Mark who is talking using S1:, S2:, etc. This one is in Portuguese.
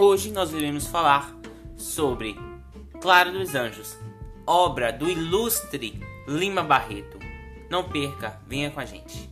S1: Hoje nós iremos falar sobre Clara dos Anjos, obra do ilustre Lima Barreto. Não perca, venha com a gente.